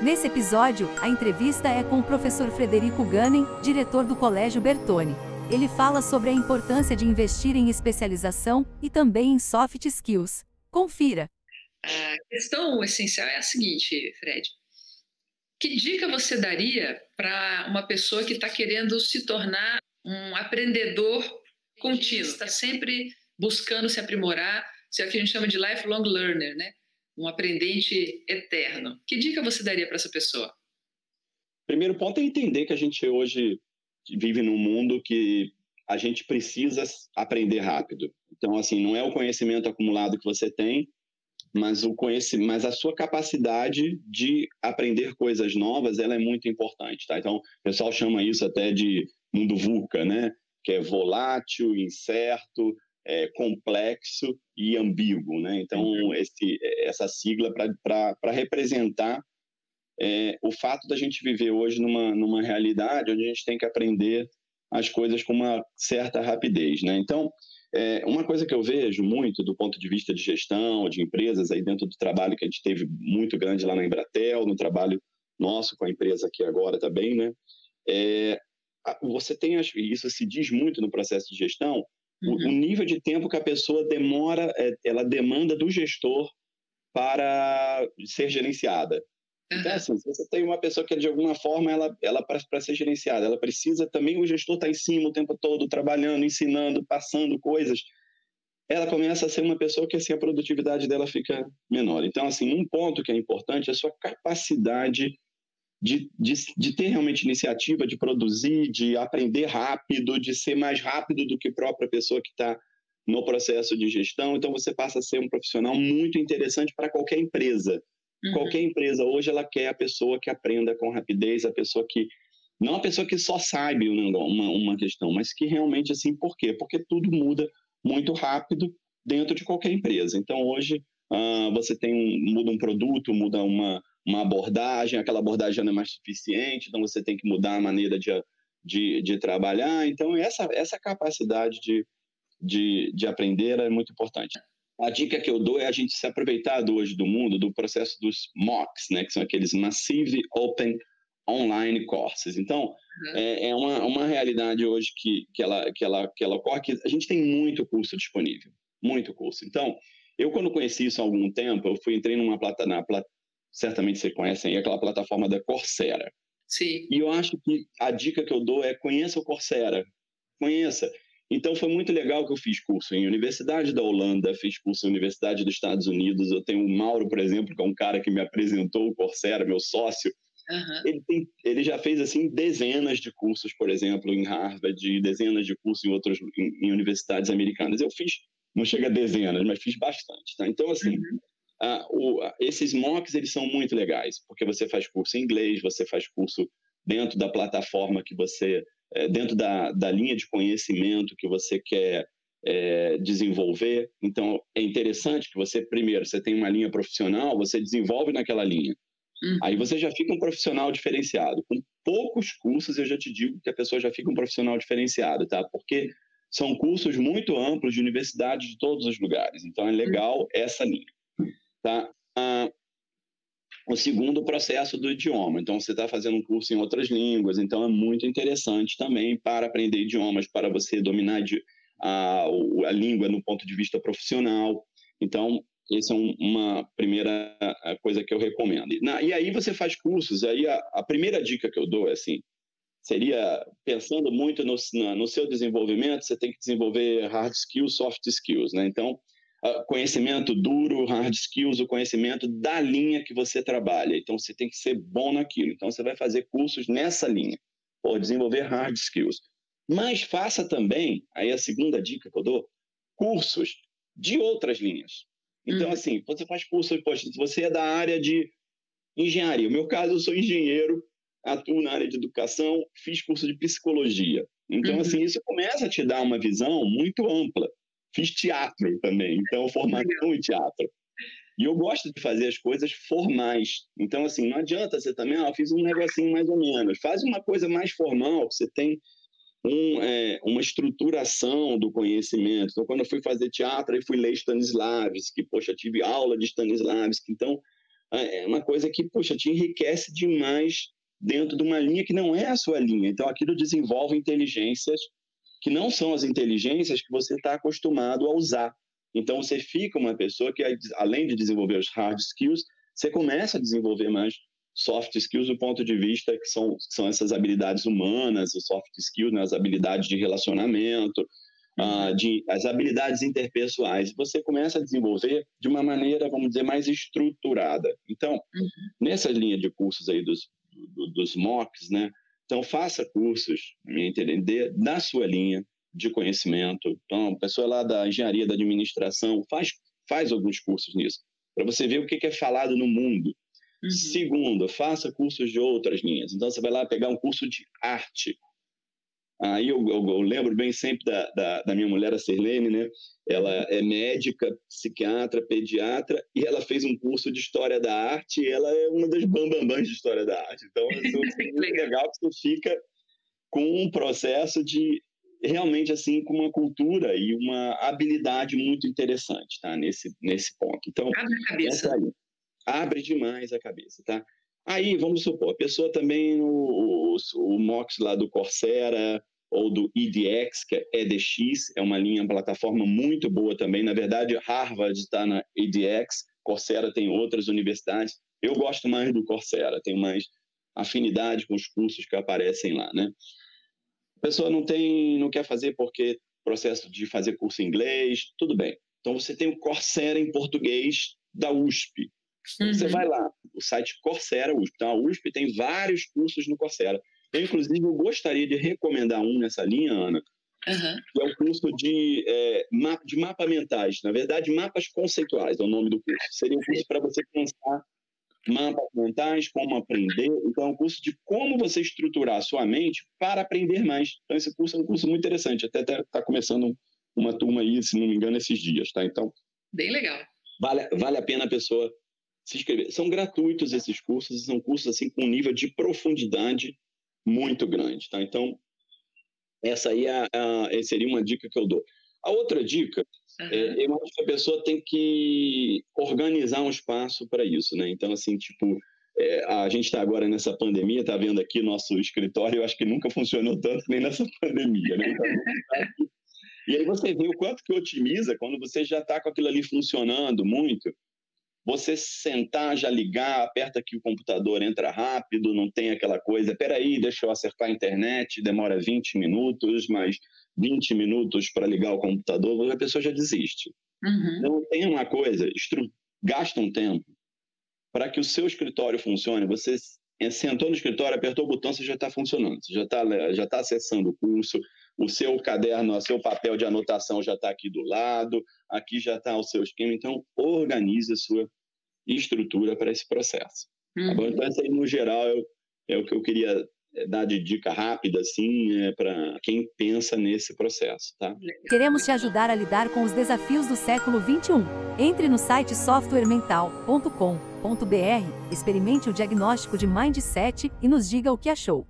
Nesse episódio, a entrevista é com o professor Frederico Gannen, diretor do Colégio Bertone. Ele fala sobre a importância de investir em especialização e também em soft skills. Confira. A questão essencial é a seguinte, Fred. Que dica você daria para uma pessoa que está querendo se tornar um aprendedor contínuo, está sempre buscando se aprimorar, isso é o que a gente chama de lifelong learner, né? Um aprendente eterno. Que dica você daria para essa pessoa? Primeiro ponto é entender que a gente hoje vive num mundo que a gente precisa aprender rápido. Então, assim, não é o conhecimento acumulado que você tem, mas o conhecimento, mas a sua capacidade de aprender coisas novas, ela é muito importante, tá? Então, o pessoal chama isso até de mundo VUCA, né? Que é volátil, incerto, é, complexo e ambíguo. Né? Então, uhum. esse, essa sigla para representar é, o fato da gente viver hoje numa, numa realidade onde a gente tem que aprender as coisas com uma certa rapidez. Né? Então, é, uma coisa que eu vejo muito do ponto de vista de gestão, de empresas, aí dentro do trabalho que a gente teve muito grande lá na Embratel, no trabalho nosso com a empresa aqui agora também, né? É, você tem, isso se diz muito no processo de gestão, Uhum. O, nível de tempo que a pessoa demora, é, ela demanda do gestor para ser gerenciada. Uhum. Então, assim, se você tem uma pessoa que, de alguma forma, ela, ela para ser gerenciada, ela precisa também, o gestor está em cima o tempo todo, trabalhando, ensinando, passando coisas, ela começa a ser uma pessoa que, assim, a produtividade dela fica menor. Então, assim, um ponto que é importante é a sua capacidade de, de, de, ter realmente iniciativa, de produzir, de aprender rápido, de ser mais rápido do que a própria pessoa que está no processo de gestão. Então, você passa a ser um profissional muito interessante para qualquer empresa. Uhum. Qualquer empresa hoje ela quer a pessoa que aprenda com rapidez, a pessoa que não a pessoa que só sabe uma, uma questão, mas que realmente assim, por quê? Porque tudo muda muito rápido dentro de qualquer empresa. Então hoje uh, você tem muda um produto, muda uma uma abordagem, aquela abordagem não é mais suficiente, então você tem que mudar a maneira de, de, de trabalhar. Então, essa, essa capacidade de, de, de aprender é muito importante. A dica que eu dou é a gente se aproveitar do hoje do mundo, do processo dos MOOCs, né, que são aqueles Massive Open Online Courses. Então, uhum. é, é, uma, uma realidade hoje que, que, ela, que, ela, que ela ocorre, que a gente tem muito curso disponível, muito curso. Então, eu quando conheci isso há algum tempo, eu fui entrei numa plata, na, certamente vocês conhecem, é aquela plataforma da Coursera. Sim. E eu acho que a dica que eu dou é conheça o Coursera, conheça. Então foi muito legal que eu fiz curso em Universidade da Holanda, fiz curso em Universidade dos Estados Unidos. Eu tenho o Mauro, por exemplo, que é um cara que me apresentou o Coursera, meu sócio. Uhum. Ele, tem, ele já fez assim dezenas de cursos, por exemplo, em Harvard, dezenas de cursos em outras em, em universidades americanas. Eu fiz, não chega a dezenas, mas fiz bastante. Tá? Então assim, uhum. Ah, o, esses mocks eles são muito legais, porque você faz curso em inglês, você faz curso dentro da plataforma que você, é, dentro da, da linha de conhecimento que você quer é, desenvolver. Então, é interessante que você, primeiro, você tem uma linha profissional, você desenvolve naquela linha. Uhum. Aí você já fica um profissional diferenciado. Com poucos cursos, eu já te digo que a pessoa já fica um profissional diferenciado, tá? Porque são cursos muito amplos de universidades de todos os lugares. Então, é legal uhum. essa linha. Tá? Ah, o segundo, processo do idioma. Então, você está fazendo um curso em outras línguas, então é muito interessante também para aprender idiomas, para você dominar a, a língua no ponto de vista profissional. Então, essa é um, uma primeira coisa que eu recomendo. Na, e aí você faz cursos, aí a, a, primeira dica que eu dou é assim, seria pensando muito no, no seu desenvolvimento, você tem que desenvolver hard skills, soft skills, né? Então, conhecimento duro, hard skills, o conhecimento da linha que você trabalha. Então, você tem que ser bom naquilo. Então, você vai fazer cursos nessa linha, por desenvolver hard skills. Mas faça também, aí a segunda dica que eu dou, cursos de outras linhas. Então, hum. assim, você faz cursos, poxa, se você é da área de engenharia, no meu caso, eu sou engenheiro, atuo na área de educação, fiz curso de psicologia. Então, uhum. assim, isso começa a te dar uma visão muito ampla Fiz teatro também, então formação em teatro. E eu gosto de fazer as coisas formais. Então, assim, não adianta você também, ah, fiz um negocinho mais ou menos. Faz uma coisa mais formal, que você tem um, é, uma estruturação do conhecimento. Então, quando eu fui fazer teatro, eu fui ler Stanislavski, poxa, tive aula de Stanislavski. Então, é uma coisa que, puxa, te enriquece demais dentro de uma linha que não é a sua linha. Então, aquilo desenvolve inteligências que não são as inteligências que você está acostumado a usar. Então, você fica uma pessoa que, além de desenvolver os hard skills, você começa a desenvolver mais soft skills do ponto de vista que são, são essas habilidades humanas, os soft skills, né, as habilidades de relacionamento, uh, de, as habilidades interpessoais. Você começa a desenvolver de uma maneira, vamos dizer, mais estruturada. Então, uhum. nessa linha de cursos aí dos, dos MOOCs, né, então faça cursos, me entender, da sua linha de conhecimento. Então, a pessoa lá da engenharia, da administração, faz, faz alguns cursos nisso, para você ver o que é falado no mundo Uhum. Segundo, faça cursos de outras linhas. Então, você vai lá pegar um curso de arte. Aí eu, eu, eu lembro bem sempre da, da, da, minha mulher, a Sirlene, né? Ela é médica, psiquiatra, pediatra, e ela fez um curso de História da Arte, e ela é uma das bambambãs de História da Arte. Então, é muito legal que você fica com um processo de realmente assim com uma cultura e uma habilidade muito interessante, tá? Nesse nesse ponto. Então, abre a cabeça. Aí, abre demais a cabeça, tá? Aí, vamos supor, a pessoa também, o, o, o MOX lá do Coursera ou do EDX, que é EDX, é uma linha, plataforma muito boa também. Na verdade, Harvard está na EDX, Coursera tem outras universidades. Eu gosto mais do Coursera, tenho mais afinidade com os cursos que aparecem lá, né? A pessoa não tem, não quer fazer porque processo de fazer curso em inglês, tudo bem. Então você tem o Coursera em português da USP. Uhum. Você vai lá, o site Coursera USP. Então, a USP tem vários cursos no Coursera. Eu, inclusive, eu gostaria de recomendar um nessa linha, Ana, uhum. que é o curso de, é, mapa, de mapa mentais. Na verdade, mapas conceituais é o nome do curso. Seria um curso para você pensar mapas mentais, como aprender. Então, é um curso de como você estruturar a sua mente para aprender mais. Então, esse curso é um curso muito interessante. Até está começando uma turma aí, se não me engano, esses dias, tá? Então... Bem legal. Vale, vale a pena a pessoa se inscrever. São gratuitos esses cursos, são cursos assim com um nível de profundidade muito grande, tá? Então, essa aí é a, seria uma dica que eu dou. A outra dica, uhum. é, eu acho que a pessoa tem que organizar um espaço para isso, né? Então, assim, tipo, é, a gente está agora nessa pandemia, está vendo aqui nosso escritório, eu acho que nunca funcionou tanto nem nessa pandemia, né? Então, tá e aí você vê o quanto que otimiza quando você já está com aquilo ali funcionando muito, você sentar, já ligar, aperta aqui o computador, entra rápido, não tem aquela coisa, peraí, deixa eu acertar a internet, demora 20 minutos, mas 20 minutos para ligar o computador, a pessoa já desiste. Uhum. Então, tem uma coisa, gasta um tempo para que o seu escritório funcione, você sentou no escritório, apertou o botão, você já está funcionando, você já está já tá acessando o curso, o seu caderno, o seu papel de anotação já está aqui do lado, aqui já está o seu esquema, então organize a sua estrutura para esse processo. Uhum. Tá bom? Uhum. Então, essa aí, no geral, é, é o que eu queria é, dar de dica rápida, assim, é, para quem pensa nesse processo, tá? Queremos te ajudar a lidar com os desafios do século 21. Entre no site softwaremental.com.br, experimente o diagnóstico de Mindset e nos diga o que achou.